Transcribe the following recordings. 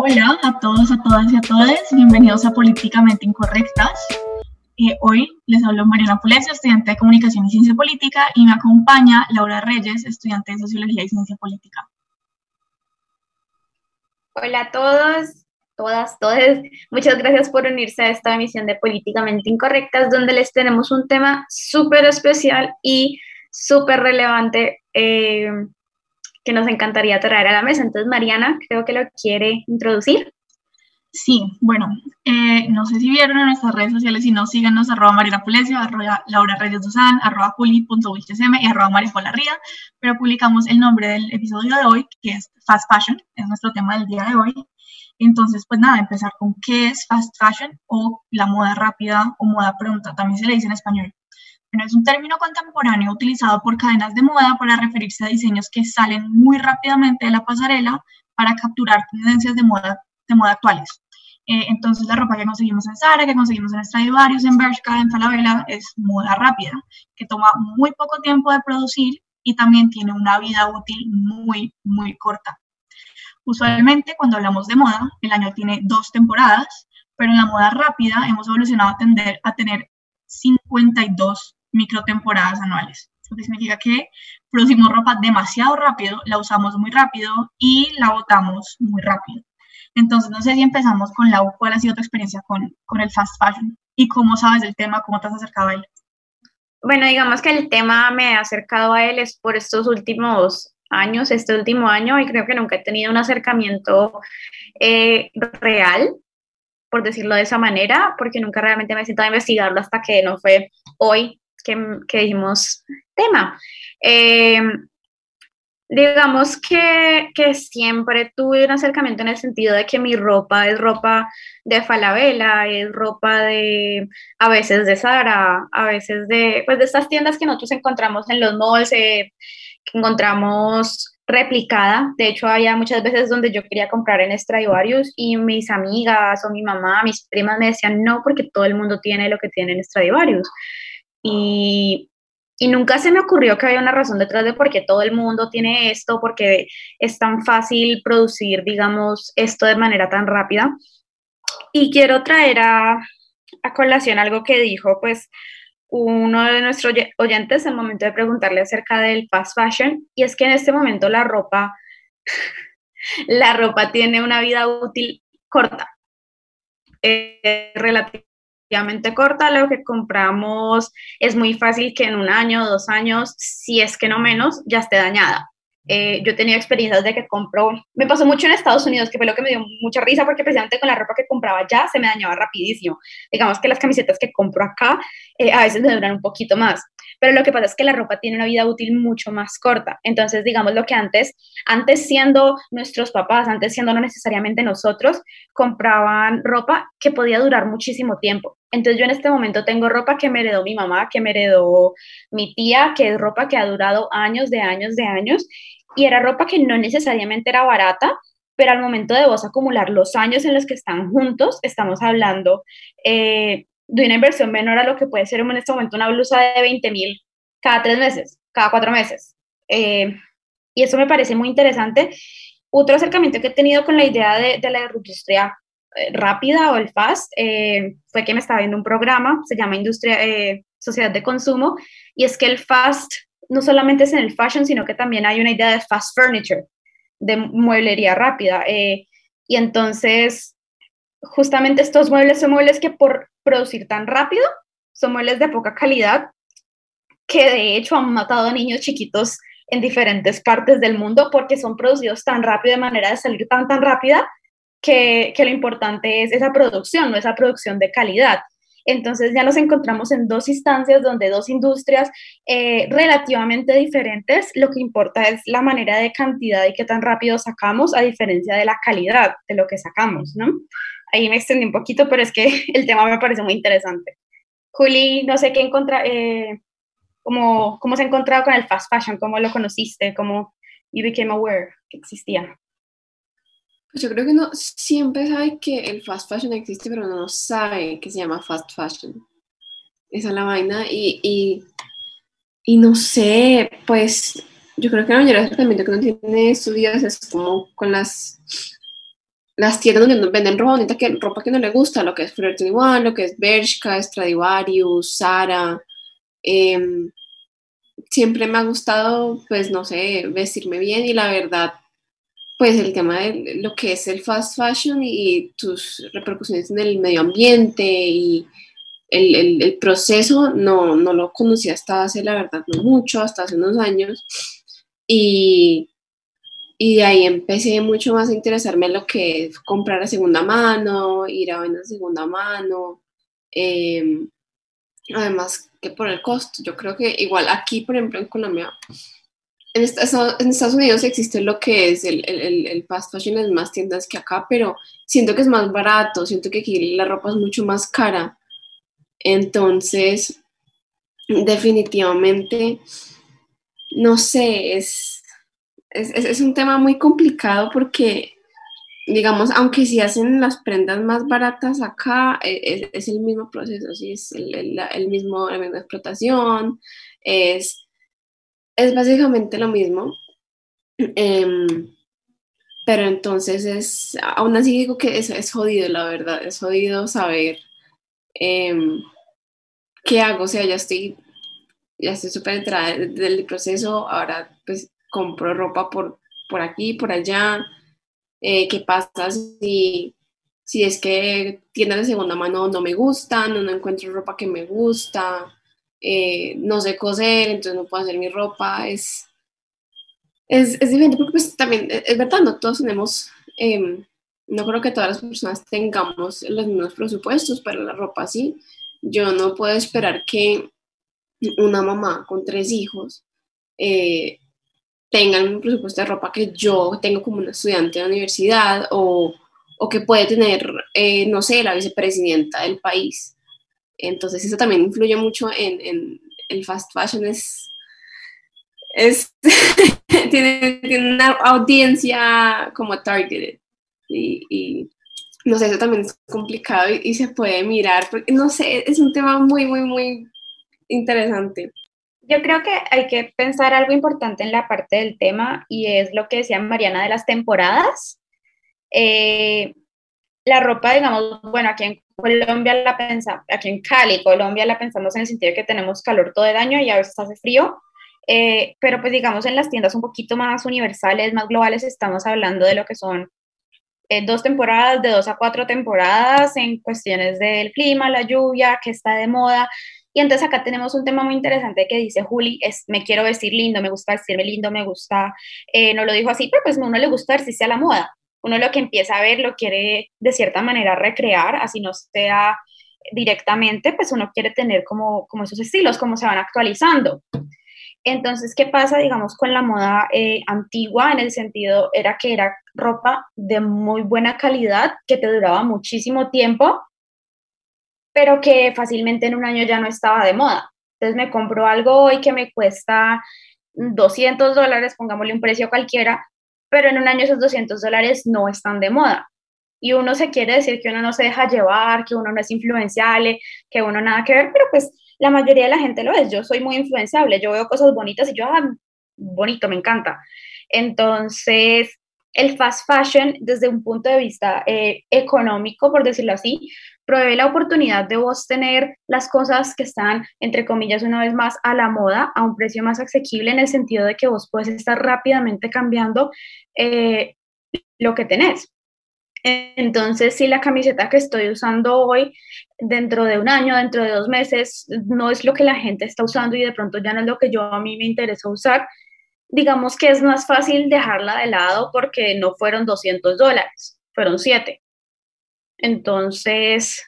Hola a todos, a todas y a todos. Bienvenidos a Políticamente Incorrectas. Eh, hoy les hablo Mariana Pulesio, estudiante de Comunicación y Ciencia Política, y me acompaña Laura Reyes, estudiante de Sociología y Ciencia Política. Hola a todos, todas, todos. Muchas gracias por unirse a esta emisión de Políticamente Incorrectas, donde les tenemos un tema súper especial y súper relevante eh, que nos encantaría traer a la mesa. Entonces, Mariana, creo que lo quiere introducir. Sí, bueno, eh, no sé si vieron en nuestras redes sociales, si no, síganos, arroba Mariana Pulesio, arroba Laura Reyes Duzán, arroba juli.wilchsm y arroba Ría, pero publicamos el nombre del episodio de hoy, que es Fast Fashion, es nuestro tema del día de hoy. Entonces, pues nada, empezar con qué es Fast Fashion o la moda rápida o moda pronta, también se le dice en español. Bueno, es un término contemporáneo utilizado por cadenas de moda para referirse a diseños que salen muy rápidamente de la pasarela para capturar tendencias de moda de moda actuales. Eh, entonces la ropa que conseguimos en Zara, que conseguimos en Stradivarius, en Bershka, en Falabella, es moda rápida, que toma muy poco tiempo de producir y también tiene una vida útil muy, muy corta. Usualmente cuando hablamos de moda, el año tiene dos temporadas, pero en la moda rápida hemos evolucionado a, tender, a tener 52 microtemporadas anuales. Eso significa que producimos ropa demasiado rápido, la usamos muy rápido y la botamos muy rápido. Entonces, no sé si empezamos con la ¿cuál ha sido tu experiencia con, con el fast fashion? ¿Y cómo sabes del tema? ¿Cómo te has acercado a él? Bueno, digamos que el tema me ha acercado a él es por estos últimos años, este último año, y creo que nunca he tenido un acercamiento eh, real, por decirlo de esa manera, porque nunca realmente me he sentado a investigarlo hasta que no fue hoy que, que dijimos tema. Eh, digamos que, que, siempre tuve un acercamiento en el sentido de que mi ropa es ropa de Falabella, es ropa de, a veces de Zara, a veces de, pues de estas tiendas que nosotros encontramos en los malls, eh, que encontramos replicada. De hecho, había muchas veces donde yo quería comprar en Stradivarius y mis amigas o mi mamá, mis primas me decían no, porque todo el mundo tiene lo que tiene en Stradivarius. Y, y nunca se me ocurrió que había una razón detrás de por qué todo el mundo tiene esto, porque es tan fácil producir, digamos, esto de manera tan rápida. Y quiero traer a, a colación algo que dijo, pues, uno de nuestros oyentes el momento de preguntarle acerca del fast fashion, y es que en este momento la ropa, la ropa tiene una vida útil corta. Eh, relativamente corta, lo que compramos es muy fácil que en un año, dos años, si es que no menos, ya esté dañada. Eh, yo he tenido experiencias de que compro, me pasó mucho en Estados Unidos, que fue lo que me dio mucha risa porque precisamente con la ropa que compraba ya se me dañaba rapidísimo. Digamos que las camisetas que compro acá eh, a veces me duran un poquito más, pero lo que pasa es que la ropa tiene una vida útil mucho más corta. Entonces, digamos lo que antes, antes siendo nuestros papás, antes siendo no necesariamente nosotros, compraban ropa que podía durar muchísimo tiempo. Entonces yo en este momento tengo ropa que me heredó mi mamá, que me heredó mi tía, que es ropa que ha durado años, de años, de años, y era ropa que no necesariamente era barata, pero al momento de vos acumular los años en los que están juntos, estamos hablando eh, de una inversión menor a lo que puede ser en este momento una blusa de 20 mil cada tres meses, cada cuatro meses. Eh, y eso me parece muy interesante. Otro acercamiento que he tenido con la idea de, la industria eh, rápida o el fast fue que me estaba viendo un programa, se llama Industria, Sociedad de Consumo, y es que el fast no solamente es en el fashion, sino que también hay una idea de fast furniture, de mueblería rápida. Eh, y entonces, justamente estos muebles son muebles que por producir tan rápido, son muebles de poca calidad, que de hecho han matado a niños chiquitos en diferentes partes del mundo porque son producidos tan rápido, de manera de salir tan, tan rápida, que, que lo importante es esa producción, no esa producción de calidad. Entonces ya nos encontramos en dos instancias donde dos industrias eh, relativamente diferentes, lo que importa es la manera de cantidad y qué tan rápido sacamos a diferencia de la calidad de lo que sacamos, ¿no? Ahí me extendí un poquito, pero es que el tema me parece muy interesante. Juli, no sé qué encontrar, eh, cómo, cómo se ha encontrado con el fast fashion, cómo lo conociste, cómo you became aware que existía. Pues yo creo que no siempre sabe que el fast fashion existe, pero no sabe que se llama fast fashion. Esa es la vaina. Y, y, y no sé, pues yo creo que la mayoría tratamiento que uno tiene estos días es como con las las tiendas donde venden ropa bonita, que, ropa que no le gusta, lo que es Forever 21, lo que es Bershka, Stradivarius, Zara. Em, siempre me ha gustado, pues no sé, vestirme bien y la verdad, pues el tema de lo que es el fast fashion y, tus repercusiones en el medio ambiente y el, el, proceso no, no, lo conocía hasta hace, la verdad, no mucho, hasta hace unos años. Y, y ahí empecé mucho más a interesarme en lo que es comprar a segunda mano, ir a vender a segunda mano. Em, además que por el costo, yo creo que igual aquí, por ejemplo, en Colombia, en, en Estados Unidos existe lo que es el, el, el, fast fashion en más tiendas que acá, pero siento que es más barato, siento que aquí la ropa es mucho más cara. Entonces, definitivamente, no sé, es, es, es un tema muy complicado porque digamos, aunque si hacen las prendas más baratas acá, e, es, el mismo proceso, ¿sí? es el, el, mismo, misma explotación, es, es básicamente lo mismo. Em, pero entonces es, aún así digo que es, es jodido, la verdad, es jodido saber em, qué hago, o sea, ya estoy, ya estoy súper entrada del proceso, ahora pues compro ropa por, por aquí, por allá, eh, qué pasa si, si es que tiendas de segunda mano no me gustan, no, encuentro ropa que me gusta, eh, no sé coser, entonces no puedo hacer mi ropa, es, es, diferente porque pues también, es verdad, no todos tenemos, em, no creo que todas las personas tengamos los mismos presupuestos para la ropa así. Yo no puedo esperar que una mamá con tres hijos eh, tengan un presupuesto de ropa que yo tengo como una estudiante de universidad o, o que puede tener, eh, no sé, la vicepresidenta del país. Entonces eso también influye mucho en, en el fast fashion, es, es tiene, tiene, una audiencia como targeted y, y, no sé, eso también es complicado y, y se puede mirar, porque no sé, es un tema muy, muy, muy interesante. Yo creo que hay que pensar algo importante en la parte del tema y es lo que decía Mariana de las temporadas. Eh, la ropa, digamos, bueno, aquí en Colombia la pensamos, aquí en Cali, Colombia la pensamos en el sentido de que tenemos calor todo el año y a veces hace frío, eh, pero pues digamos en las tiendas un poquito más universales, más globales, estamos hablando de lo que son eh, dos temporadas, de dos a cuatro temporadas en cuestiones del clima, la lluvia, que está de moda. Y entonces acá tenemos un tema muy interesante que dice Juli, es me quiero vestir lindo, me gusta vestirme lindo, me gusta, eh, no lo dijo así, pero pues a uno le gusta vestirse a la moda. Uno lo que empieza a ver lo quiere de cierta manera recrear, así no sea directamente, pues uno quiere tener como, como esos estilos, como se van actualizando. Entonces, ¿qué pasa, digamos, con la moda eh, antigua? En el sentido, era que era ropa de muy buena calidad, que te duraba muchísimo tiempo, pero que fácilmente en un año ya no estaba de moda. Entonces me compro algo hoy que me cuesta 200 dólares, pongámosle un precio cualquiera, pero en un año esos 200 dólares no están de moda. Y uno se quiere decir que uno no se deja llevar, que uno no es influenciable, que uno nada que ver, pero pues la mayoría de la gente lo es. Yo soy muy influenciable, yo veo cosas bonitas y yo, ah, bonito, me encanta. Entonces, el fast fashion desde un punto de vista eh, económico, por decirlo así, provee la oportunidad de vos tener las cosas que están, entre comillas, una vez más a la moda, a un precio más asequible, en el sentido de que vos puedes estar rápidamente cambiando eh, lo que tenés. Entonces, si la camiseta que estoy usando hoy, dentro de un año, dentro de dos meses, no es lo que la gente está usando y de pronto ya no es lo que yo a mí me interesa usar, digamos que es más fácil dejarla de lado porque no fueron 200 dólares, fueron 7. Entonces,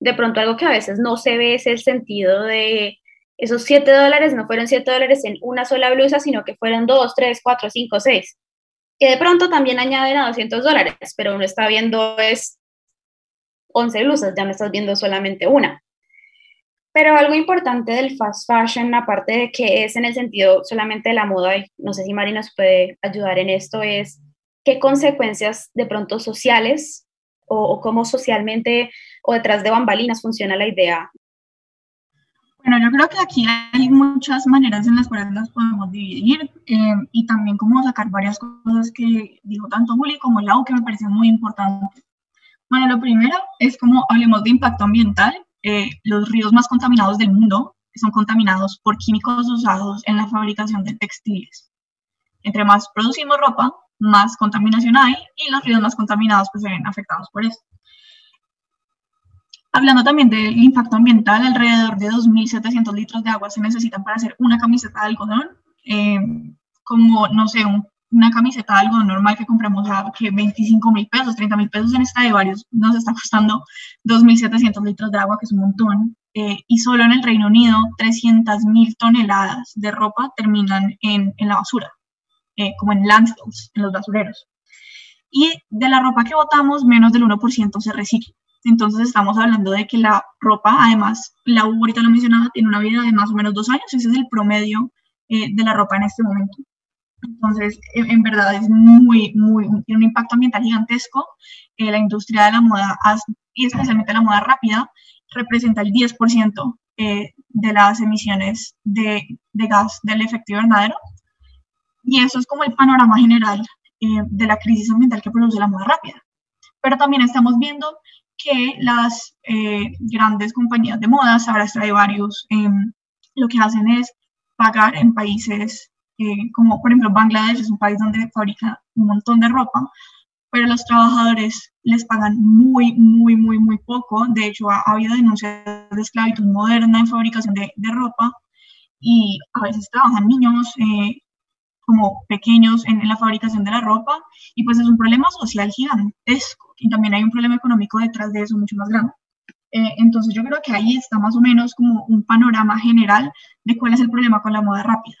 de pronto algo que a veces no se ve es el sentido de esos 7 dólares no fueron 7 dólares en una sola blusa, sino que fueron 2, 3, 4, 5, 6. Que de pronto también añaden a 200 dólares, pero uno está viendo es 11 blusas, ya no estás viendo solamente una. Pero algo importante del fast fashion, aparte de que es en el sentido solamente de la moda, y no sé si Mari nos puede ayudar en esto, es qué consecuencias de pronto sociales o, cómo socialmente o detrás de bambalinas funciona la idea. Bueno, yo creo que aquí hay muchas maneras en las cuales las podemos dividir eh, y también como sacar varias cosas que dijo tanto Juli como Lau que me parecen muy importantes. Bueno, lo primero es como hablemos de impacto ambiental. Eh, los ríos más contaminados del mundo son contaminados por químicos usados en la fabricación de textiles. Entre más producimos ropa, más contaminación hay y los ríos más contaminados pues se ven afectados por eso. Hablando también del impacto ambiental, alrededor de 2.700 litros de agua se necesitan para hacer una camiseta de algodón, eh, como, no sé, una camiseta algodón normal que compramos a que 25 mil pesos, 30 mil pesos en esta de varios, nos está costando 2.700 litros de agua, que es un montón. Eh, y solo en el Reino Unido, 300 mil toneladas de ropa terminan en, en la basura, eh, como en landfills, en los basureros. Y de la ropa que botamos, menos del 1% se recicla. Entonces estamos hablando de que la ropa, además, la ahorita lo mencionaba, tiene una vida de más o menos dos años, ese es el promedio eh, de la ropa en este momento. Entonces, en, verdad es muy, muy, tiene un impacto ambiental gigantesco. Eh, la industria de la moda, y especialmente la moda rápida, representa el 10% eh, de las emisiones de, de, gas del efecto invernadero. Y eso es como el panorama general de la crisis ambiental que produce la moda rápida. Pero también estamos viendo que las eh, grandes compañías de moda, Sara Stradivarius, eh, lo que hacen es pagar en países eh, como por ejemplo Bangladesh, es un país donde fabrica un montón de ropa, pero los trabajadores les pagan muy, muy, muy, muy poco. De hecho, ha, habido denuncias de esclavitud moderna en fabricación de, de ropa y a veces trabajan niños eh, como pequeños en, la fabricación de la ropa y pues es un problema social gigantesco y también hay un problema económico detrás de eso mucho más grande. Eh, entonces yo creo que ahí está más o menos como un panorama general de cuál es el problema con la moda rápida.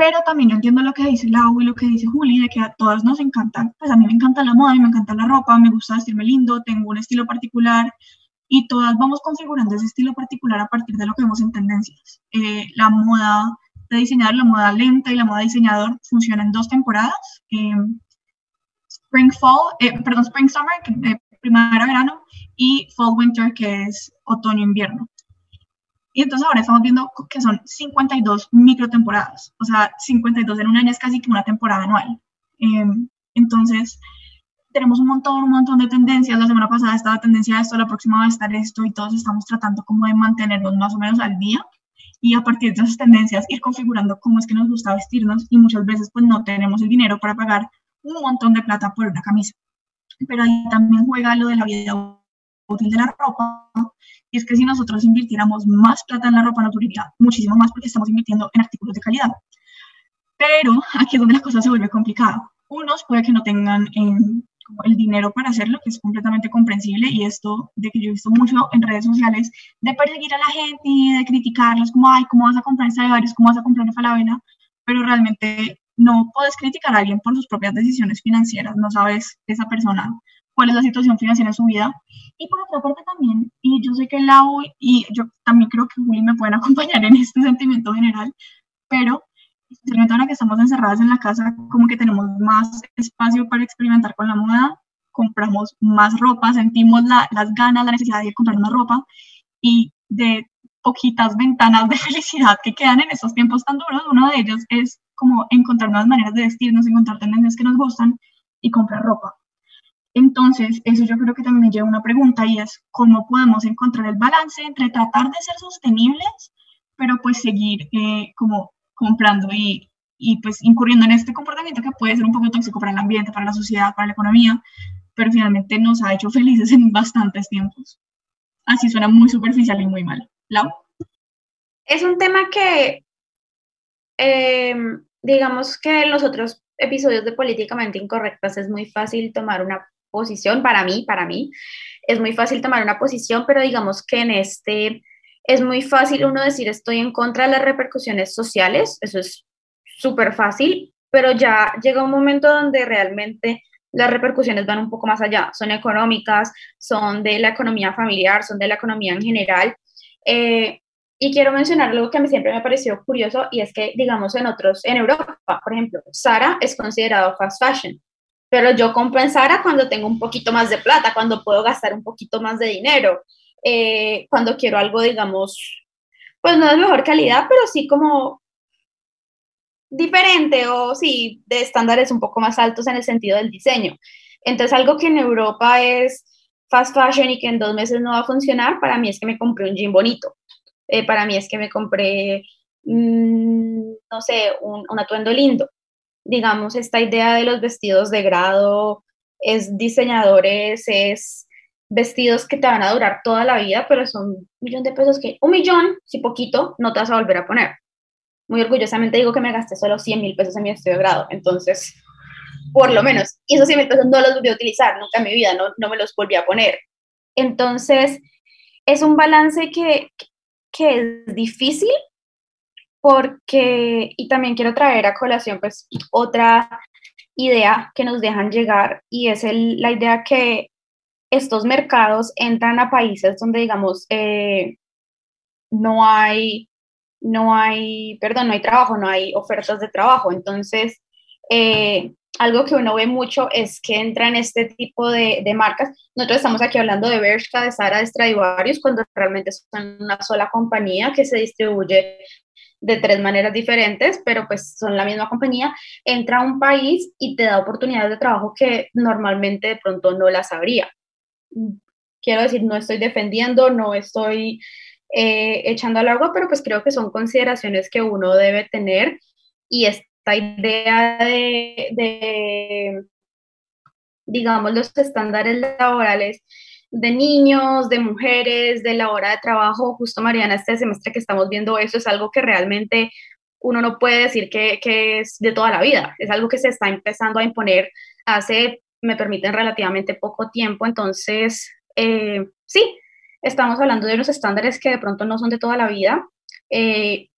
Pero también yo entiendo lo que dice Lau y lo que dice Juli, de que a todas nos encanta, pues a mí me encanta la moda, a mí me encanta la ropa, me gusta vestirme lindo, tengo un estilo particular y todas vamos configurando ese estilo particular a partir de lo que vemos en tendencias. Eh, la moda de diseñador, la moda lenta y la moda diseñador funciona en dos temporadas. Eh, spring Fall, eh, perdón, Spring Summer, que, primavera verano, y Fall Winter, que es otoño invierno. Y entonces ahora estamos viendo que son 52 microtemporadas, o sea, 52 en un año es casi que una temporada anual. Eh, entonces, tenemos un montón, un montón de tendencias. La semana pasada estaba tendencia a esto, la próxima va a estar esto, y todos estamos tratando como de mantenernos más o menos al día y a partir de esas tendencias ir configurando cómo es que nos gusta vestirnos y muchas veces pues no tenemos el dinero para pagar un montón de plata por una camisa. Pero ahí también juega lo de la vida útil de la ropa y es que si nosotros invirtiéramos más plata en la ropa nos duraría muchísimo más porque estamos invirtiendo en artículos de calidad. Pero aquí es donde la cosa se vuelve complicada. Unos puede que no tengan en el dinero para hacerlo, que es completamente comprensible, y esto de que yo he visto mucho en redes sociales, de perseguir a la gente y de criticarlos, como, ay, ¿cómo vas a comprar varios ¿Cómo vas a comprar una falabella? Pero realmente no puedes criticar a alguien por sus propias decisiones financieras, no sabes esa persona cuál es la situación financiera en su vida. Y por otra parte también, y yo sé que Lau y yo también creo que Juli me pueden acompañar en este sentimiento general, pero especialmente ahora que estamos encerradas en la casa, como que tenemos más espacio para experimentar con la moda, compramos más ropa, sentimos la, las ganas, la necesidad de comprar más ropa y de poquitas ventanas de felicidad que quedan en estos tiempos tan duros, uno de ellos es como encontrar nuevas maneras de vestirnos, encontrar tendencias que nos gustan y comprar ropa. Entonces, eso yo creo que también me lleva a una pregunta y es cómo podemos encontrar el balance entre tratar de ser sostenibles, pero pues seguir eh, como comprando y, y pues incurriendo en este comportamiento que puede ser un poco tóxico para el ambiente, para la sociedad, para la economía, pero finalmente nos ha hecho felices en bastantes tiempos. Así suena muy superficial y muy mal. Lau. Es un tema que, eh, digamos que en los otros episodios de Políticamente Incorrectas es muy fácil tomar una posición, para mí, para mí, es muy fácil tomar una posición, pero digamos que en este es muy fácil uno decir estoy en contra de las repercusiones sociales, eso es súper fácil, pero ya llega un momento donde realmente las repercusiones van un poco más allá, son económicas, son de la economía familiar, son de la economía en general. Eh, y quiero mencionar algo que a mí siempre me pareció curioso y es que, digamos, en otros, en Europa, por ejemplo, Sara es considerado fast fashion, pero yo compro cuando tengo un poquito más de plata, cuando puedo gastar un poquito más de dinero. Eh, cuando quiero algo, digamos, pues no es mejor calidad, pero sí como diferente o sí, de estándares un poco más altos en el sentido del diseño. Entonces, algo que en Europa es fast fashion y que en dos meses no va a funcionar, para mí es que me compré un jean bonito. Eh, para mí es que me compré, mm, no sé, un, atuendo lindo. Digamos, esta idea de los vestidos de grado es diseñadores, es vestidos que te van a durar toda la vida, pero son un millón de pesos que, un millón, si poquito, no te vas a volver a poner. Muy orgullosamente digo que me gasté solo 100 mil pesos en mi vestido de grado, entonces, por lo menos, y esos 100 mil pesos no los volví a utilizar nunca en mi vida, no, no me los volví a poner. Entonces, es un balance que, que es difícil porque, y también quiero traer a colación pues otra idea que nos dejan llegar y es el, la idea que estos mercados entran a países donde, digamos, eh, no hay, no hay, perdón, no hay trabajo, no hay ofertas de trabajo. Entonces, eh, algo que uno ve mucho es que entran este tipo de, de, marcas. Nosotros estamos aquí hablando de Bershka, de Sara, de Stradivarius, cuando realmente son una sola compañía que se distribuye de tres maneras diferentes, pero pues son la misma compañía, entra a un país y te da oportunidades de trabajo que normalmente de pronto no las habría. Quiero decir, no estoy defendiendo, no estoy eh, echando al agua, pero pues creo que son consideraciones que uno debe tener y esta idea de, de digamos, los estándares laborales de niños, de mujeres, de la hora de trabajo, justo Mariana, este semestre que estamos viendo eso es algo que realmente uno no puede decir que, que es de toda la vida, es algo que se está empezando a imponer hace me permiten relativamente poco tiempo, entonces eh, sí, estamos hablando de unos estándares que de pronto no son de toda la vida, eh,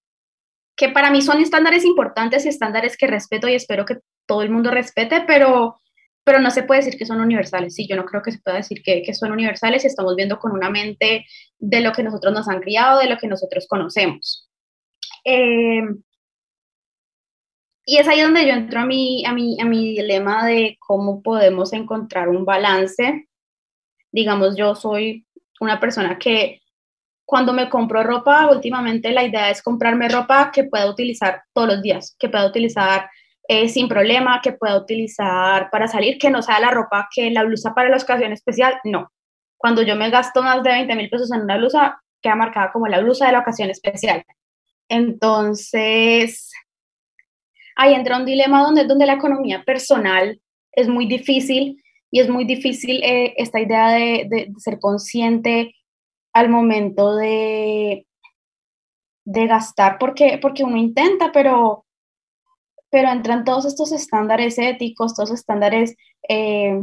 que para mí son estándares importantes y estándares que respeto y espero que todo el mundo respete, pero, pero no se puede decir que son universales. Sí, yo no creo que se pueda decir que, que son universales y estamos viendo con una mente de lo que nosotros nos han criado, de lo que nosotros conocemos. Eh, y es ahí donde yo entro a mi, a, mi, a mi dilema de cómo podemos encontrar un balance. Digamos, yo soy una persona que cuando me compro ropa, últimamente la idea es comprarme ropa que pueda utilizar todos los días, que pueda utilizar eh, sin problema, que pueda utilizar para salir, que no sea la ropa que la blusa para la ocasión especial, no. Cuando yo me gasto más de 20 mil pesos en una blusa, queda marcada como la blusa de la ocasión especial. Entonces, ahí entra un dilema donde, donde la economía personal es muy difícil y es muy difícil eh, esta idea de, de, ser consciente al momento de, de gastar, porque, porque uno intenta, pero, pero entran todos estos estándares éticos, todos estándares eh,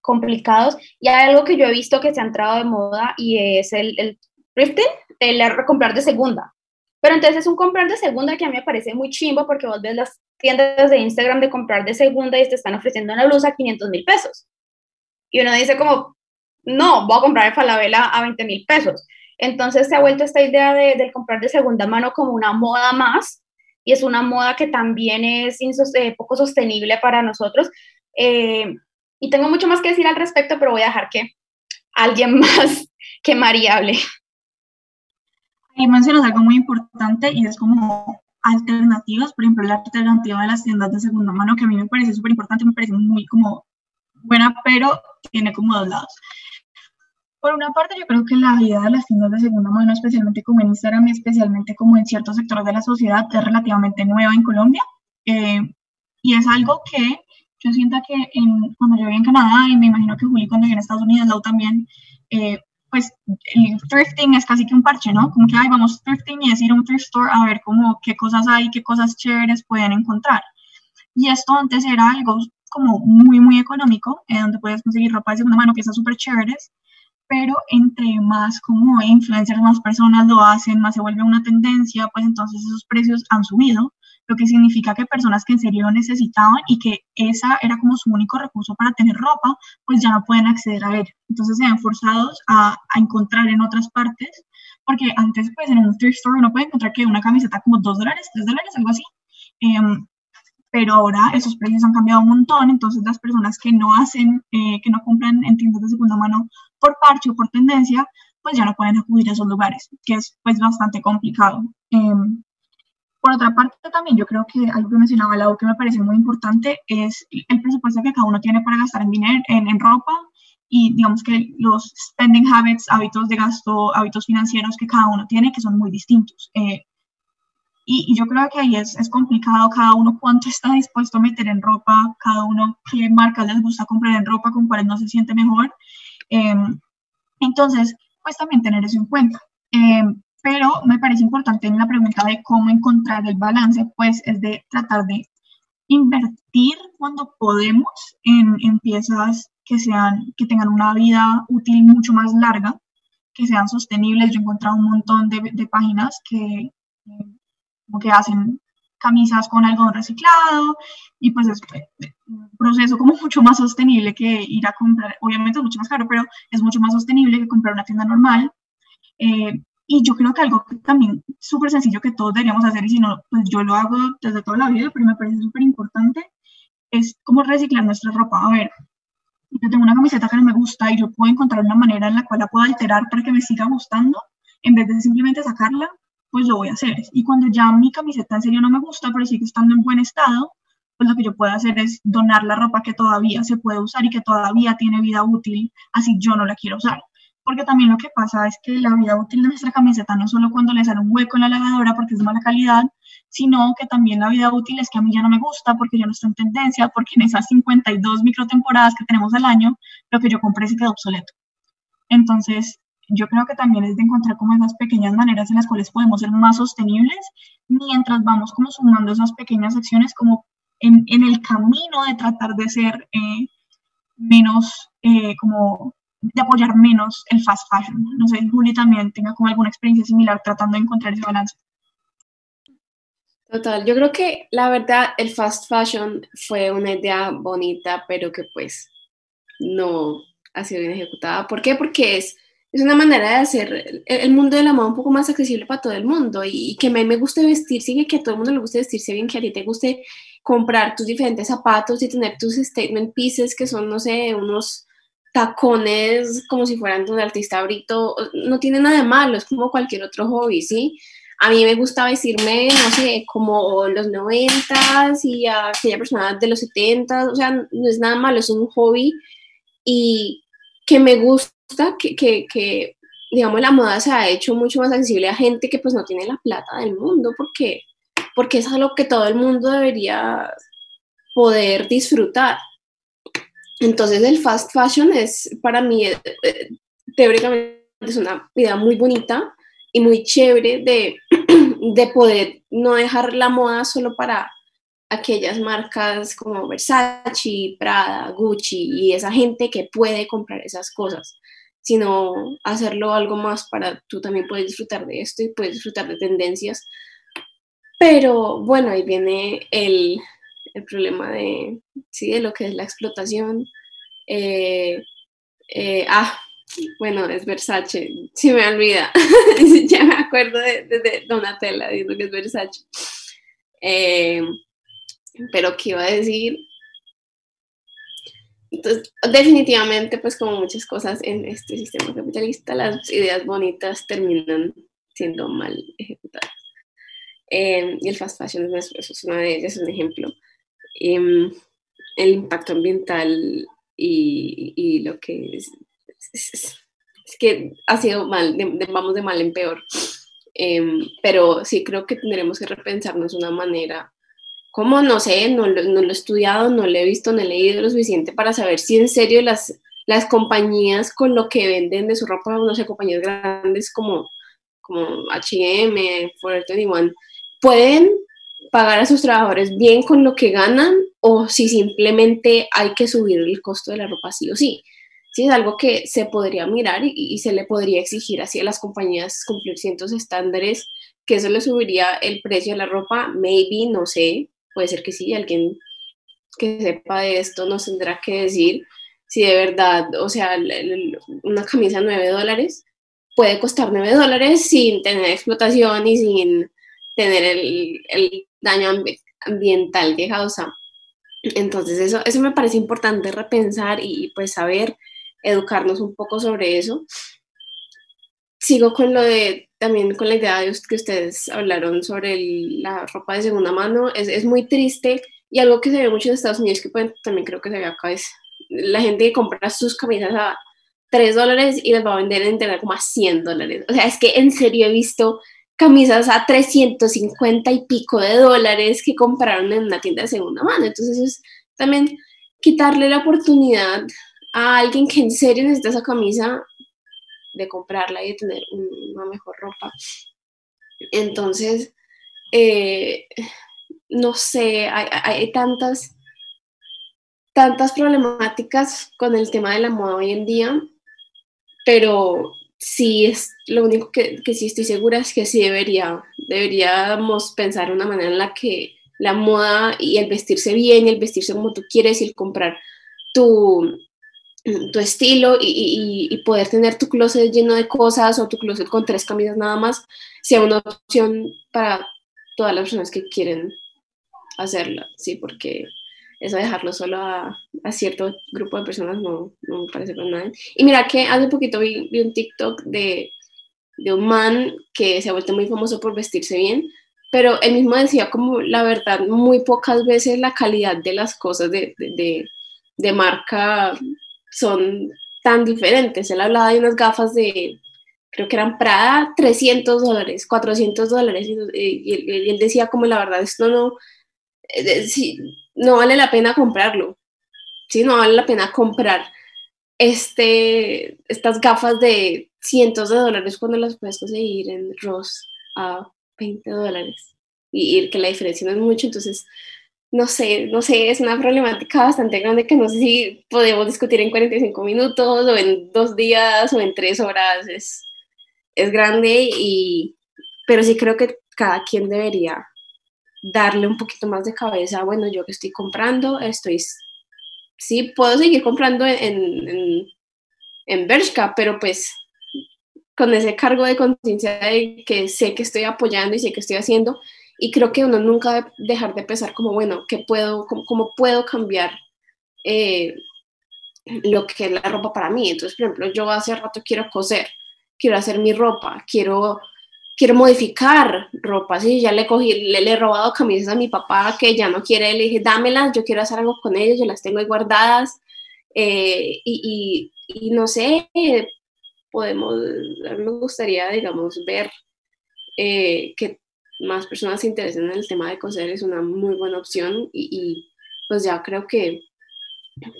complicados. Y hay algo que yo he visto que se ha entrado de moda y es el, el thrifting, el comprar de segunda. Pero entonces es un comprar de segunda que a mí me parece muy chimbo porque vos ves las tiendas de Instagram de comprar de segunda y te están ofreciendo una blusa a 500 mil pesos. Y uno dice como, no, voy a comprar el Falabella a 20 mil pesos. Entonces se ha vuelto esta idea de, del comprar de segunda mano como una moda más y es una moda que también es eh, poco sostenible para nosotros. Eh, y tengo mucho más que decir al respecto, pero voy a dejar que alguien más que María hable. Ahí mencionas algo muy importante y es como alternativas, por ejemplo, la alternativa de las tiendas de segunda mano, que a mí me parece súper importante, me parece muy como buena, pero tiene como dos lados. Por una parte, yo creo que la vida de las tiendas de segunda mano, especialmente como en Instagram y especialmente como en ciertos sectores de la sociedad, es relativamente nueva en Colombia. Eh, y es algo que yo siento que en, cuando yo viví en Canadá, y me imagino que Juli cuando viví en Estados Unidos, Lau también, eh, pues el thrifting es casi que un parche, ¿no? Como que, ay, vamos thrifting y es ir a un thrift store a ver cómo, qué cosas hay, qué cosas chéveres pueden encontrar. Y esto antes era algo como muy, muy económico, en donde puedes conseguir ropa de segunda mano, piezas súper chéveres, pero entre más como influencers, más personas lo hacen, más se vuelve una tendencia, pues entonces esos precios han subido lo que significa que personas que en serio necesitaban y que esa era como su único recurso para tener ropa, pues ya no pueden acceder a él. Entonces se ven forzados a, a encontrar en otras partes, porque antes pues en un thrift store uno puede encontrar que una camiseta como 2 dólares, 3 dólares, algo así. Eh, pero ahora esos precios han cambiado un montón, entonces las personas que no hacen, eh, que no compran en tiendas de segunda mano por parche o por tendencia, pues ya no pueden acudir a esos lugares, que es pues bastante complicado. Em, por otra parte, también yo creo que algo que mencionaba Lau que me parece muy importante es el presupuesto que cada uno tiene para gastar en dinero, en, en ropa y digamos que los spending habits, hábitos de gasto, hábitos financieros que cada uno tiene, que son muy distintos. Eh, y, yo creo que ahí es, es, complicado cada uno cuánto está dispuesto a meter en ropa, cada uno qué marcas les gusta comprar en ropa, con cuáles no se siente mejor. Em, entonces, pues también tener eso en cuenta. Em, pero me parece importante en la pregunta de cómo encontrar el balance, pues es de tratar de invertir cuando podemos en, en piezas que, sean, que tengan una vida útil mucho más larga, que sean sostenibles. Yo he encontrado un montón de, de páginas que, como que hacen camisas con algodón reciclado y pues es un proceso como mucho más sostenible que ir a comprar, obviamente es mucho más caro, pero es mucho más sostenible que comprar una tienda normal. Eh, y yo creo que algo también súper sencillo que todos deberíamos hacer, y si no, pues yo lo hago desde toda la vida, pero me parece súper importante, es como reciclar nuestra ropa. A ver, yo tengo una camiseta que no me gusta y yo puedo encontrar una manera en la cual la puedo alterar para que me siga gustando, en vez de simplemente sacarla, pues lo voy a hacer. Y cuando ya mi camiseta en serio no me gusta, pero sigue estando en buen estado, pues lo que yo puedo hacer es donar la ropa que todavía se puede usar y que todavía tiene vida útil, así yo no la quiero usar. Porque también lo que pasa es que la vida útil de nuestra camiseta no solo cuando le sale un hueco en la lavadora porque es de mala calidad, sino que también la vida útil es que a mí ya no me gusta porque ya no está en tendencia, porque en esas 52 microtemporadas que tenemos al año, lo que yo compré se quedó obsoleto. Entonces, yo creo que también es de encontrar como esas pequeñas maneras en las cuales podemos ser más sostenibles mientras vamos como sumando esas pequeñas acciones como en, en el camino de tratar de ser eh, menos, eh, como de apoyar menos el fast fashion. No sé, Juli también tenga como alguna experiencia similar tratando de encontrar ese balance. Total, yo creo que la verdad el fast fashion fue una idea bonita, pero que pues no ha sido bien ejecutada. ¿Por qué? Porque es, es una manera de hacer el mundo de la moda un poco más accesible para todo el mundo y, que a mí me guste vestirse y que a todo el mundo le guste vestirse bien, que a ti te guste comprar tus diferentes zapatos y tener tus statement pieces que son, no sé, unos tacones como si fueran de un artista brito, no tiene nada malo, es como cualquier otro hobby, ¿sí? a mí me gusta vestirme, no sé, como los noventas y aquella persona de los setentas, o sea, no es nada malo, es un hobby y que me gusta que, que, que, digamos, la moda se ha hecho mucho más accesible a gente que pues no tiene la plata del mundo, porque, porque es algo que todo el mundo debería poder disfrutar. Entonces el fast fashion es, para mí, eh, eh, teóricamente es una idea muy bonita, y muy chévere de, de poder no dejar la moda solo para aquellas marcas como Versace, Prada, Gucci y esa gente que puede comprar esas cosas, sino hacerlo algo más para tú también puedes disfrutar de esto y puedes disfrutar de tendencias. Pero bueno, ahí viene el, el problema de, ¿sí? de lo que es la explotación. Eh, eh, ah, bueno, es Versace, si me olvida, ya me acuerdo de, Donatella diciendo que es Versace. Eh, pero, ¿qué iba a decir? Entonces, definitivamente, pues como muchas cosas en este sistema capitalista, las ideas bonitas terminan siendo mal ejecutadas. Eh, y el fast fashion es, es una de ellas, es un ejemplo. Em, el impacto ambiental y, y, lo que es, es, que ha sido mal, vamos de mal en peor. Em, pero sí creo que tendremos que repensarnos una manera, como no sé, no, no, lo he estudiado, no lo he visto, no he leído lo suficiente para saber si en serio las, las compañías con lo que venden de su ropa, no sé, compañías grandes como, como H&M, Forever 21, pueden pagar a sus trabajadores bien con lo que ganan o si simplemente hay que subir el costo de la ropa sí o sí. Sí, es algo que se podría mirar y, se le podría exigir así a las compañías cumplir ciertos estándares, que eso le subiría el precio de la ropa, maybe, no sé, puede ser que sí, alguien que sepa de esto nos tendrá que decir si de verdad, o sea, una camisa 9 dólares puede costar 9 dólares sin tener explotación y sin tener el, el daño ambiental que causa. Entonces eso, eso me parece importante repensar y pues saber educarnos un poco sobre eso. Sigo con lo de, también con la idea de que ustedes hablaron sobre la ropa de segunda mano, es, es, muy triste y algo que se ve mucho en Estados Unidos, que también creo que se ve acá, es la gente que compra sus camisas a 3 dólares y las va a vender en internet como a 100 dólares. O sea, es que en serio he visto camisas a 350 y pico de dólares que compraron en una tienda de segunda mano. Entonces es también quitarle la oportunidad a alguien que en serio necesita esa camisa de comprarla y de tener una mejor ropa. Entonces, eh, no sé, hay, hay, tantas, tantas problemáticas con el tema de la moda hoy en día, pero sí es lo único que, que sí estoy segura es que sí debería, deberíamos pensar una manera en la que la moda y el vestirse bien y el vestirse como tú quieres y el comprar tu, tu estilo y, poder tener tu closet lleno de cosas o tu closet con tres camisas nada más sea una opción para todas las personas que quieren hacerla, sí, porque eso dejarlo solo a, cierto grupo de personas no, no, me parece para nada. Y mira que hace poquito vi, vi un TikTok de, de un man que se ha vuelto muy famoso por vestirse bien, pero él mismo decía como la verdad, muy pocas veces la calidad de las cosas de, de, de, marca son tan diferentes. Él hablaba de unas gafas de, creo que eran Prada, 300 dólares, 400 dólares, y, y, él decía como la verdad, esto no, eh, no vale la pena comprarlo, ¿sí? No vale la pena comprar este, estas gafas de cientos de dólares cuando las puedes conseguir en Ross a 20 dólares y, que la diferencia no es mucho, entonces no sé, no sé, es una problemática bastante grande que no sé si podemos discutir en 45 minutos o en dos días o en tres horas, es, es grande y, pero sí creo que cada quien debería darle un poquito más de cabeza, bueno, yo que estoy comprando, estoy, sí, puedo seguir comprando en, en, en Bershka, pero pues con ese cargo de conciencia de que sé que estoy apoyando y sé que estoy haciendo, y creo que uno nunca debe dejar de pensar como, bueno, ¿qué puedo, cómo, puedo cambiar eh, lo que es la ropa para mí? Entonces, por ejemplo, yo hace rato quiero coser, quiero hacer mi ropa, quiero quiero modificar ropa, sí, ya le cogí, le, he robado camisas a mi papá que ya no quiere, le dije, dámelas, yo quiero hacer algo con ellas, yo las tengo ahí guardadas, eh, y, y, no sé, podemos, a mí me gustaría, digamos, ver eh, que más personas se interesen en el tema de coser, es una muy buena opción, y, y pues ya creo que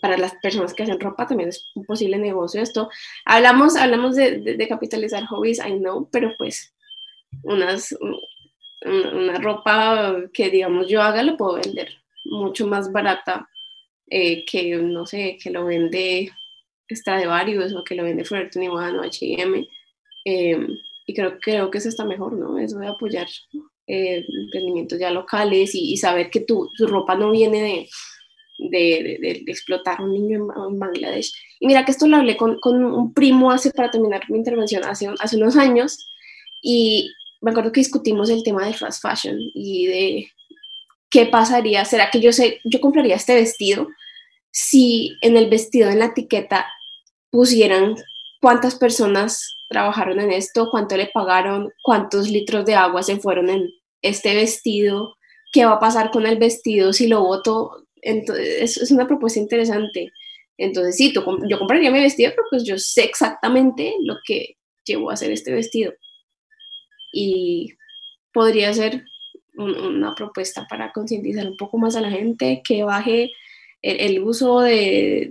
para las personas que hacen ropa también es un posible negocio esto. Hablamos, hablamos de, de, de capitalizar hobbies, I know, pero pues unas, una ropa que, digamos, yo haga, la puedo vender mucho más barata eh, que, no sé, que lo vende Stradivarius o que lo vende Forever 21 o H&M. y creo, creo que eso está mejor, ¿no? Eso de apoyar eh, emprendimientos ya locales y, saber que tu, tu, ropa no viene de, de, explotar a un niño en, Bangladesh. Y mira que esto lo hablé con, con, un primo hace, para terminar mi intervención, hace, hace unos años, y, me acuerdo que discutimos el tema de fast fashion y de qué pasaría, será que yo sé, yo compraría este vestido si en el vestido, en la etiqueta, pusieran cuántas personas trabajaron en esto, cuánto le pagaron, cuántos litros de agua se fueron en este vestido, qué va a pasar con el vestido si lo voto. Entonces, es una propuesta interesante. Entonces, sí, yo compraría mi vestido, pero pues yo sé exactamente lo que llevó a hacer este vestido y podría ser una propuesta para concientizar un poco más a la gente, que baje el, uso de,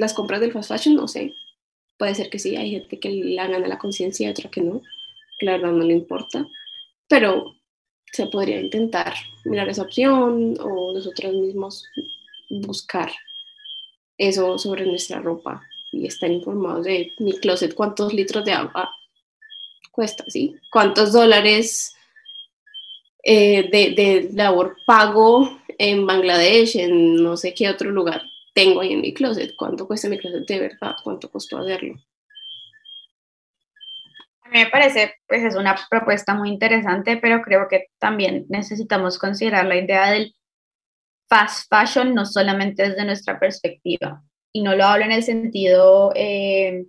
las compras del fast fashion, no sé, puede ser que sí, hay gente que la gana la conciencia y otra que no, que la verdad no le importa, pero se podría intentar mirar esa opción o nosotros mismos buscar eso sobre nuestra ropa y estar informados de mi closet, cuántos litros de agua cuesta, ¿sí? ¿Cuántos dólares eh, de, de, labor pago en Bangladesh, en no sé qué otro lugar tengo ahí en mi closet? ¿Cuánto cuesta mi closet de verdad? ¿Cuánto costó hacerlo? A mí me parece, pues es una propuesta muy interesante, pero creo que también necesitamos considerar la idea del fast fashion no solamente desde nuestra perspectiva, y no lo hablo en el sentido eh,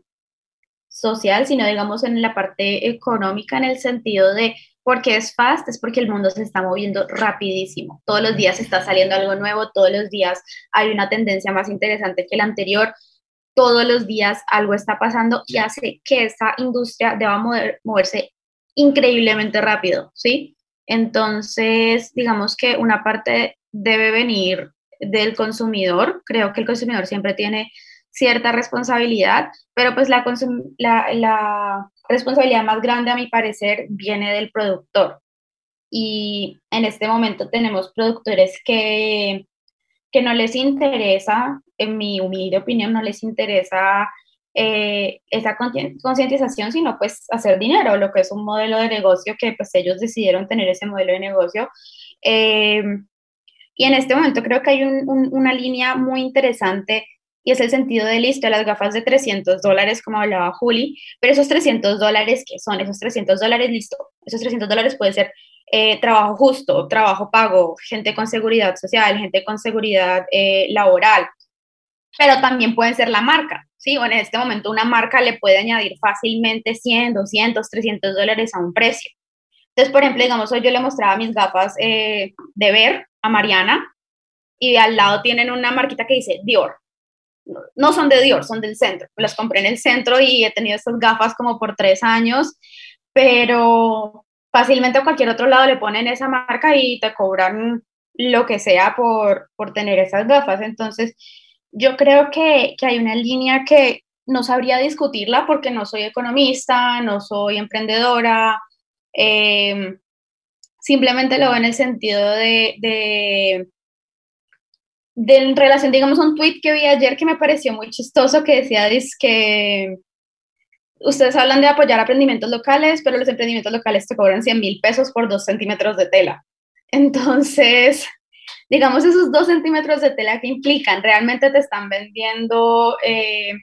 social, sino digamos en la parte económica, en el sentido de porque es fast, es porque el mundo se está moviendo rapidísimo. Todos los días está saliendo algo nuevo, todos los días hay una tendencia más interesante que la anterior, todos los días algo está pasando y hace que esta industria deba moverse increíblemente rápido, ¿sí? Entonces, digamos que una parte debe venir del consumidor. Creo que el consumidor siempre tiene cierta responsabilidad, pero pues la, la, responsabilidad más grande, a mi parecer, viene del productor. Y en este momento tenemos productores que, que no les interesa, en mi humilde opinión, no les interesa eh, esa concientización, sino pues hacer dinero, lo que es un modelo de negocio que pues ellos decidieron tener ese modelo de negocio. Eh, y en este momento creo que hay una línea muy interesante y es el sentido de listo, las gafas de 300 dólares, como hablaba Juli, pero esos 300 dólares, ¿qué son? Esos 300 dólares, listo, esos 300 dólares puede ser eh, trabajo justo, trabajo pago, gente con seguridad social, gente con seguridad eh, laboral, pero también pueden ser la marca, ¿sí? O en este momento una marca le puede añadir fácilmente 100, 200, 300 dólares a un precio. Entonces, por ejemplo, digamos, hoy yo le mostraba mis gafas eh, de ver a Mariana y al lado tienen una marquita que dice Dior no son de Dior, son del centro. Las compré en el centro y he tenido estas gafas como por tres años, pero fácilmente a cualquier otro lado le ponen esa marca y te cobran lo que sea por, por tener esas gafas. Entonces, yo creo que, que hay una línea que no sabría discutirla porque no soy economista, no soy emprendedora, eh, simplemente lo veo en el sentido de, de de, en relación, digamos, a un tweet que vi ayer que me pareció muy chistoso que decía que ustedes hablan de apoyar emprendimientos locales, pero los emprendimientos locales te cobran 100 mil pesos por dos centímetros de tela. Entonces, digamos, esos dos centímetros de tela que implican, realmente te están vendiendo, eh,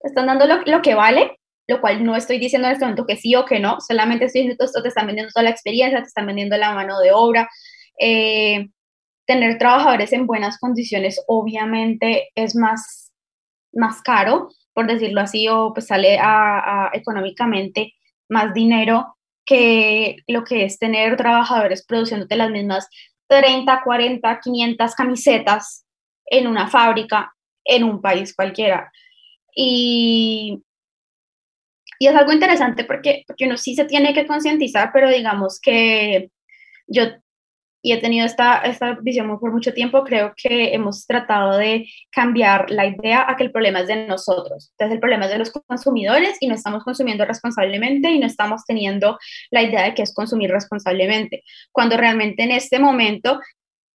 te están dando lo, lo, que vale, lo cual no estoy diciendo en este momento que sí o que no, solamente estoy diciendo esto, te están vendiendo toda la experiencia, te están vendiendo la mano de obra. Eh, tener trabajadores en buenas condiciones obviamente es más, más caro, por decirlo así, o pues sale a, económicamente más dinero que lo que es tener trabajadores produciéndote las mismas 30, 40, 500 camisetas en una fábrica en un país cualquiera. Y, y es algo interesante porque, porque uno sí se tiene que concientizar, pero digamos que yo y he tenido esta, esta visión por mucho tiempo, creo que hemos tratado de cambiar la idea a que el problema es de nosotros. Entonces el problema es de los consumidores y no estamos consumiendo responsablemente y no estamos teniendo la idea de que es consumir responsablemente. Cuando realmente en este momento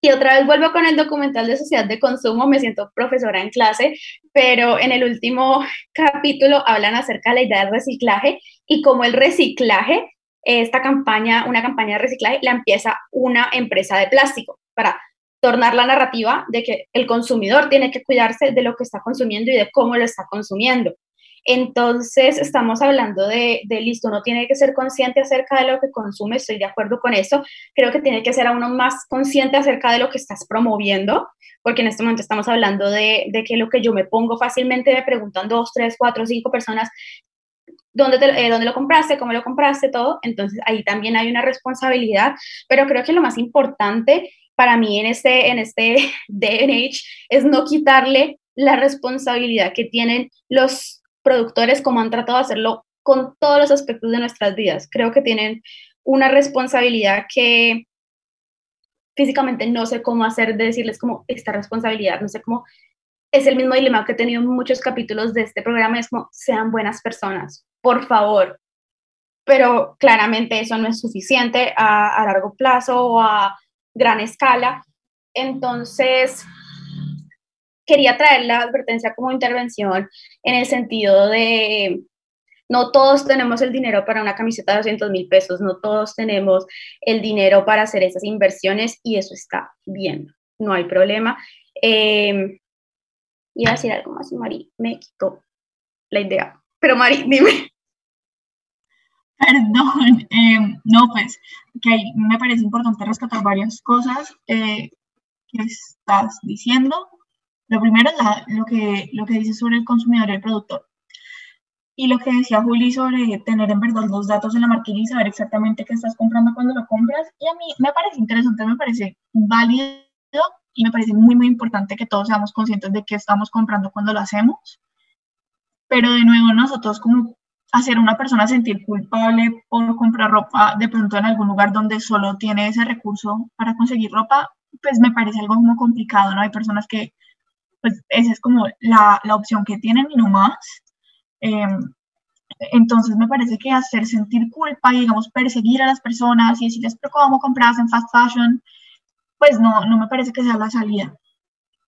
y otra vez vuelvo con el documental de sociedad de consumo, me siento profesora en clase, pero en el último capítulo hablan acerca de la idea del reciclaje y cómo el reciclaje esta campaña, una campaña de reciclaje, la empieza una empresa de plástico para tornar la narrativa de que el consumidor tiene que cuidarse de lo que está consumiendo y de cómo lo está consumiendo. Entonces, estamos hablando de, listo, uno tiene que ser consciente acerca de lo que consume, estoy de acuerdo con eso, creo que tiene que ser a uno más consciente acerca de lo que estás promoviendo, porque en este momento estamos hablando de, de que lo que yo me pongo fácilmente me preguntan dos, tres, cuatro, cinco personas dónde, eh, dónde lo compraste, cómo lo compraste, todo. Entonces ahí también hay una responsabilidad, pero creo que lo más importante para mí en este, en este day and age es no quitarle la responsabilidad que tienen los productores como han tratado de hacerlo con todos los aspectos de nuestras vidas. Creo que tienen una responsabilidad que físicamente no sé cómo hacer de decirles como esta responsabilidad, no sé cómo es el mismo dilema que he tenido en muchos capítulos de este programa, es como sean buenas personas, por favor. Pero claramente eso no es suficiente a, largo plazo o a gran escala. Entonces, quería traer la advertencia como intervención en el sentido de no todos tenemos el dinero para una camiseta de 200 mil pesos, no todos tenemos el dinero para hacer esas inversiones y eso está bien, no hay problema. Eh, Iba a decir algo más Mari me quitó la idea. Pero Mari, dime. Perdón, eh, no, pues, que me parece importante rescatar varias cosas eh, que estás diciendo. Lo primero es lo, que, lo que dices sobre el consumidor y el productor. Y lo que decía Juli sobre tener en verdad los datos en la marquilla y saber exactamente qué estás comprando cuando lo compras, y a mí me parece interesante, me parece válido y me parece muy, muy importante que todos seamos conscientes de qué estamos comprando cuando lo hacemos. Pero de nuevo, nosotros como hacer una persona sentir culpable por comprar ropa de pronto en algún lugar donde solo tiene ese recurso para conseguir ropa, pues me parece algo como complicado, ¿no? Hay personas que, pues esa es como la, la opción que tienen y no más. Em, entonces me parece que hacer sentir culpa y, digamos, perseguir a las personas y decirles, pero ¿cómo compras en fast fashion? Pues no, no me parece que sea la salida.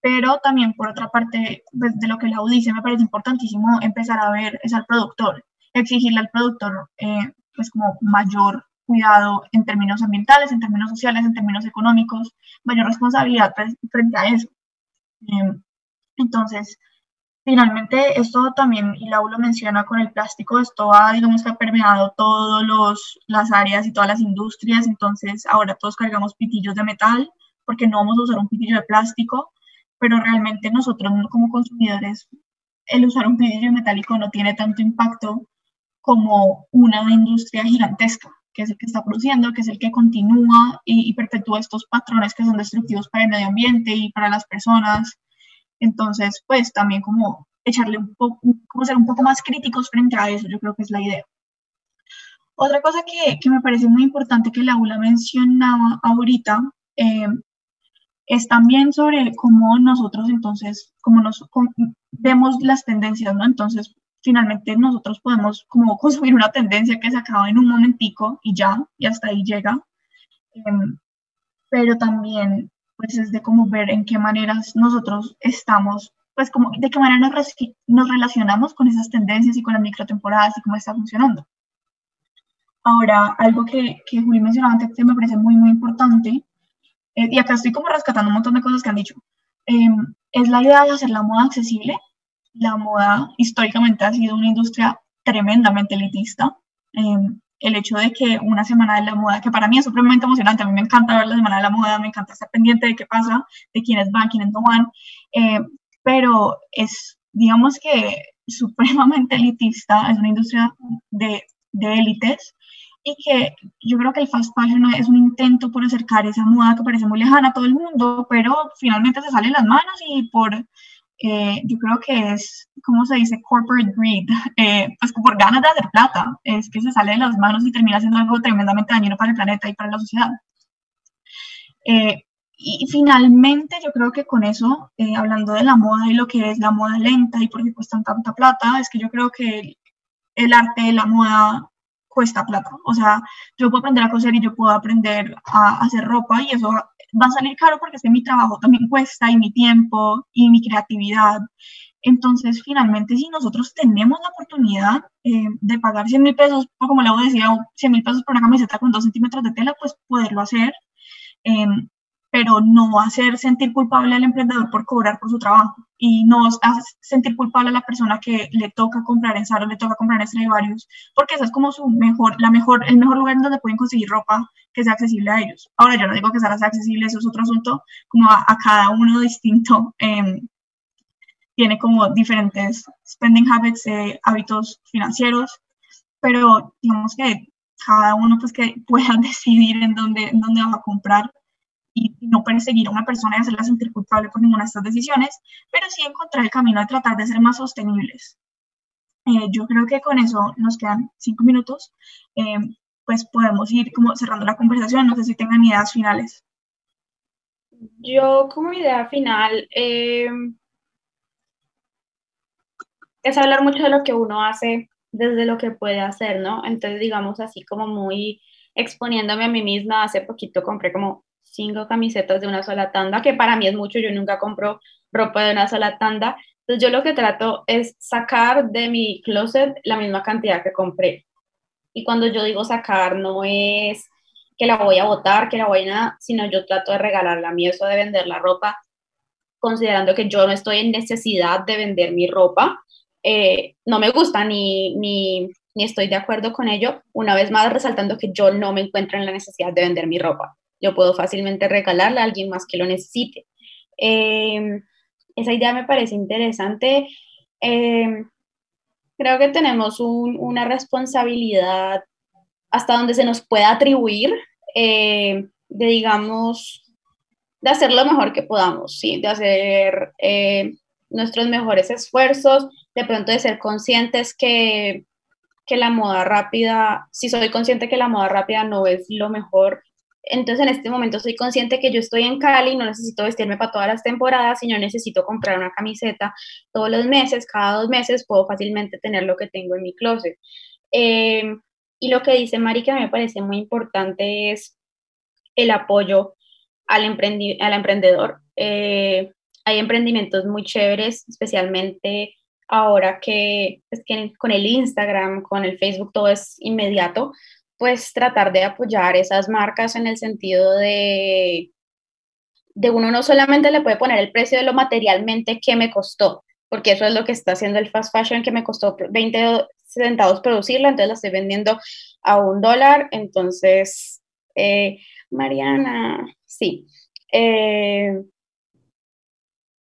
Pero también, por otra parte, pues, de lo que la dice, me parece importantísimo empezar a ver es al productor, exigirle al productor, eh, pues, como mayor cuidado en términos ambientales, en términos sociales, en términos económicos, mayor responsabilidad frente a eso. Em, entonces, Finalmente, esto también, y Lau lo menciona con el plástico, esto ha, digamos que ha permeado todas las áreas y todas las industrias, entonces ahora todos cargamos pitillos de metal porque no vamos a usar un pitillo de plástico, pero realmente nosotros como consumidores, el usar un pitillo metálico no tiene tanto impacto como una industria gigantesca, que es el que está produciendo, que es el que continúa y, y perpetúa estos patrones que son destructivos para el medio ambiente y para las personas entonces, pues también como echarle un poco, como ser un poco más críticos frente a eso, yo creo que es la idea. Otra cosa que, que me parece muy importante que la aula mencionaba ahorita eh, es también sobre cómo nosotros entonces, cómo nos vemos las tendencias, ¿no? Entonces, finalmente nosotros podemos como consumir una tendencia que se acaba en un momentico y ya, y hasta ahí llega. Eh, pero también pues es de cómo ver en qué maneras nosotros estamos, pues como de qué manera nos, nos relacionamos con esas tendencias y con las microtemporadas y cómo está funcionando. Ahora, algo que, que Juli mencionaba antes que me parece muy, muy importante, eh, y acá estoy como rescatando un montón de cosas que han dicho, em, es la idea de hacer la moda accesible. La moda históricamente ha sido una industria tremendamente elitista. Eh, el hecho de que una semana de la moda, que para mí es supremamente emocionante, a mí me encanta ver la semana de la moda, me encanta estar pendiente de qué pasa, de quiénes van, quiénes no van, eh, pero es, digamos que supremamente elitista, es una industria de, de élites y que yo creo que el fast fashion es un intento por acercar esa moda que parece muy lejana a todo el mundo, pero finalmente se sale las manos y por eh, yo creo que es, ¿cómo se dice? Corporate greed, eh, pues por ganas de hacer plata, es que se sale de las manos y termina siendo algo tremendamente dañino para el planeta y para la sociedad. Eh, y finalmente yo creo que con eso, hablando de la moda y lo que es la moda lenta y por qué cuestan tanta plata, es que yo creo que el, arte de la moda cuesta plata. O sea, yo puedo aprender a coser y yo puedo aprender a hacer ropa y eso va a salir caro porque es que mi trabajo también cuesta y mi tiempo y mi creatividad. Entonces, finalmente, si nosotros tenemos la oportunidad eh, de pagar 100 mil pesos, como le decía, 100 mil pesos por una camiseta con 2 centímetros de tela, pues poderlo hacer. Em, pero no hacer sentir culpable al emprendedor por cobrar por su trabajo y no sentir culpable a la persona que le toca comprar en Zara, le toca comprar en Stradivarius, porque esa es como su mejor, la mejor, el mejor lugar donde pueden conseguir ropa que sea accesible a ellos. Ahora, yo no digo que Zara sea accesible, eso es otro asunto, como a, cada uno distinto, em, tiene como diferentes spending habits, eh, hábitos financieros, pero digamos que cada uno pues que pueda decidir en dónde, en dónde va a comprar y no perseguir a una persona y hacerla sentir culpable por ninguna de estas decisiones, pero sí encontrar el camino de tratar de ser más sostenibles. Eh, yo creo que con eso nos quedan cinco minutos, eh, pues podemos ir como cerrando la conversación, no sé si tengan ideas finales. Yo como idea final eh, es hablar mucho de lo que uno hace desde lo que puede hacer, ¿no? Entonces, digamos así como muy exponiéndome a mí misma, hace poquito compré como cinco camisetas de una sola tanda, que para mí es mucho, yo nunca compro ropa de una sola tanda. Entonces yo lo que trato es sacar de mi closet la misma cantidad que compré. Y cuando yo digo sacar, no es que la voy a botar, que la voy a nada, sino yo trato de regalarla. A mí eso de vender la ropa, considerando que yo no estoy en necesidad de vender mi ropa, eh, no me gusta ni, ni, ni estoy de acuerdo con ello. Una vez más, resaltando que yo no me encuentro en la necesidad de vender mi ropa yo puedo fácilmente regalarle a alguien más que lo necesite. Em, esa idea me parece interesante. Em, creo que tenemos una responsabilidad hasta donde se nos pueda atribuir eh, de, digamos, de hacer lo mejor que podamos, ¿sí? de hacer nuestros mejores esfuerzos, de pronto de ser conscientes que, que la moda rápida, si soy consciente que la moda rápida no es lo mejor, entonces en este momento soy consciente que yo estoy en Cali, no necesito vestirme para todas las temporadas, sino necesito comprar una camiseta todos los meses, cada dos meses puedo fácilmente tener lo que tengo en mi closet. Eh, y lo que dice Mari que me parece muy importante es el apoyo al, al emprendedor. Eh, hay emprendimientos muy chéveres, especialmente ahora que, es que con el Instagram, con el Facebook, todo es inmediato, pues tratar de apoyar esas marcas en el sentido de, de uno no solamente le puede poner el precio de lo materialmente que me costó, porque eso es lo que está haciendo el fast fashion, que me costó 20 centavos producirla, entonces la estoy vendiendo a un dólar, entonces, eh, Mariana, sí. Eh,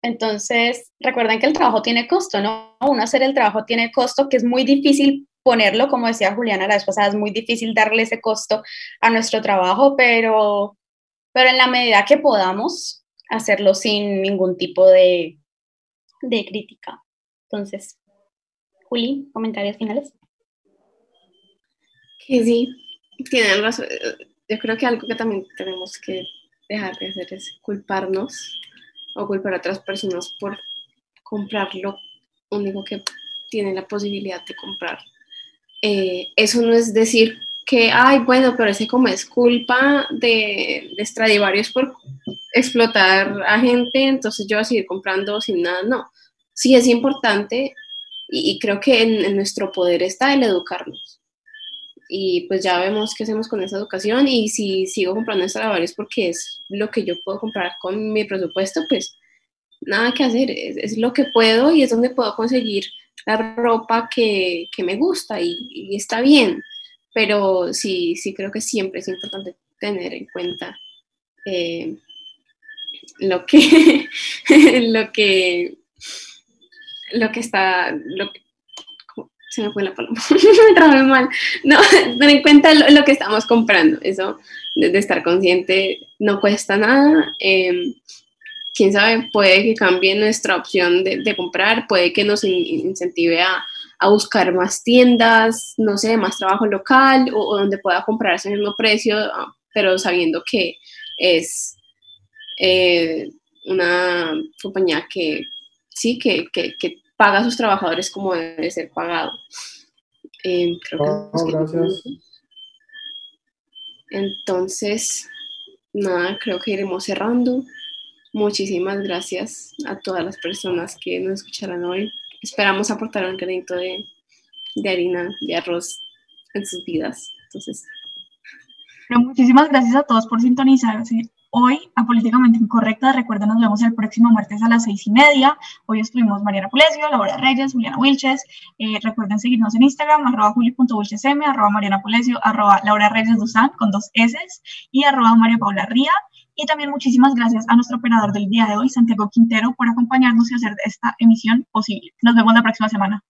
entonces, recuerden que el trabajo tiene costo, ¿no? Uno hacer el trabajo tiene costo, que es muy difícil ponerlo, como decía Juliana la vez pasada, es muy difícil darle ese costo a nuestro trabajo, pero, pero en la medida que podamos, hacerlo sin ningún tipo de, de crítica. Entonces, Juli, comentarios finales. Que sí, tienen razón. Yo creo que algo que también tenemos que dejar de hacer es culparnos o culpar a otras personas por comprar lo único que tienen la posibilidad de comprar eh, eso no es decir que, ay, bueno, pero ese como es culpa de, de por explotar a gente, entonces yo voy a seguir comprando sin nada, no. Sí es importante y, creo que en, nuestro poder está el educarnos. Y pues ya vemos qué hacemos con esa educación y si sigo comprando Stradivarius porque es lo que yo puedo comprar con mi presupuesto, pues nada que hacer, es lo que puedo y es donde puedo conseguir la ropa que, me gusta y, está bien, pero sí, sí creo que siempre es importante tener en cuenta eh, lo que lo que lo que está lo se me fue la palabra me trabé mal. No tener en cuenta lo, que estamos comprando eso de, estar consciente no cuesta nada eh, quién sabe, puede que cambie nuestra opción de, comprar, puede que nos incentive a, buscar más tiendas, no sé, más trabajo local o, donde pueda comprar ese mismo precio, ah, pero sabiendo que es eh, una compañía que sí, que, paga a sus trabajadores como debe ser pagado. Eh, creo que gracias. Entonces, nada, creo que iremos cerrando. Muchísimas gracias a todas las personas que nos escucharán hoy. Esperamos aportar un granito de, harina, de arroz en sus vidas. Entonces. muchísimas gracias a todos por sintonizarse hoy a Políticamente Incorrecta. Recuerden, nos vemos el próximo martes a las seis y media. Hoy estuvimos Mariana Pulesio, Laura Reyes, Juliana Wilches. Eh, recuerden seguirnos en Instagram, arroba juli.wilchesm, arroba Mariana Pulesio, Laura Reyes Dusan con dos S y arroba María Paula Ría. Y también muchísimas gracias a nuestro operador del día de hoy, Santiago Quintero, por acompañarnos y hacer esta emisión posible. Nos vemos la próxima semana.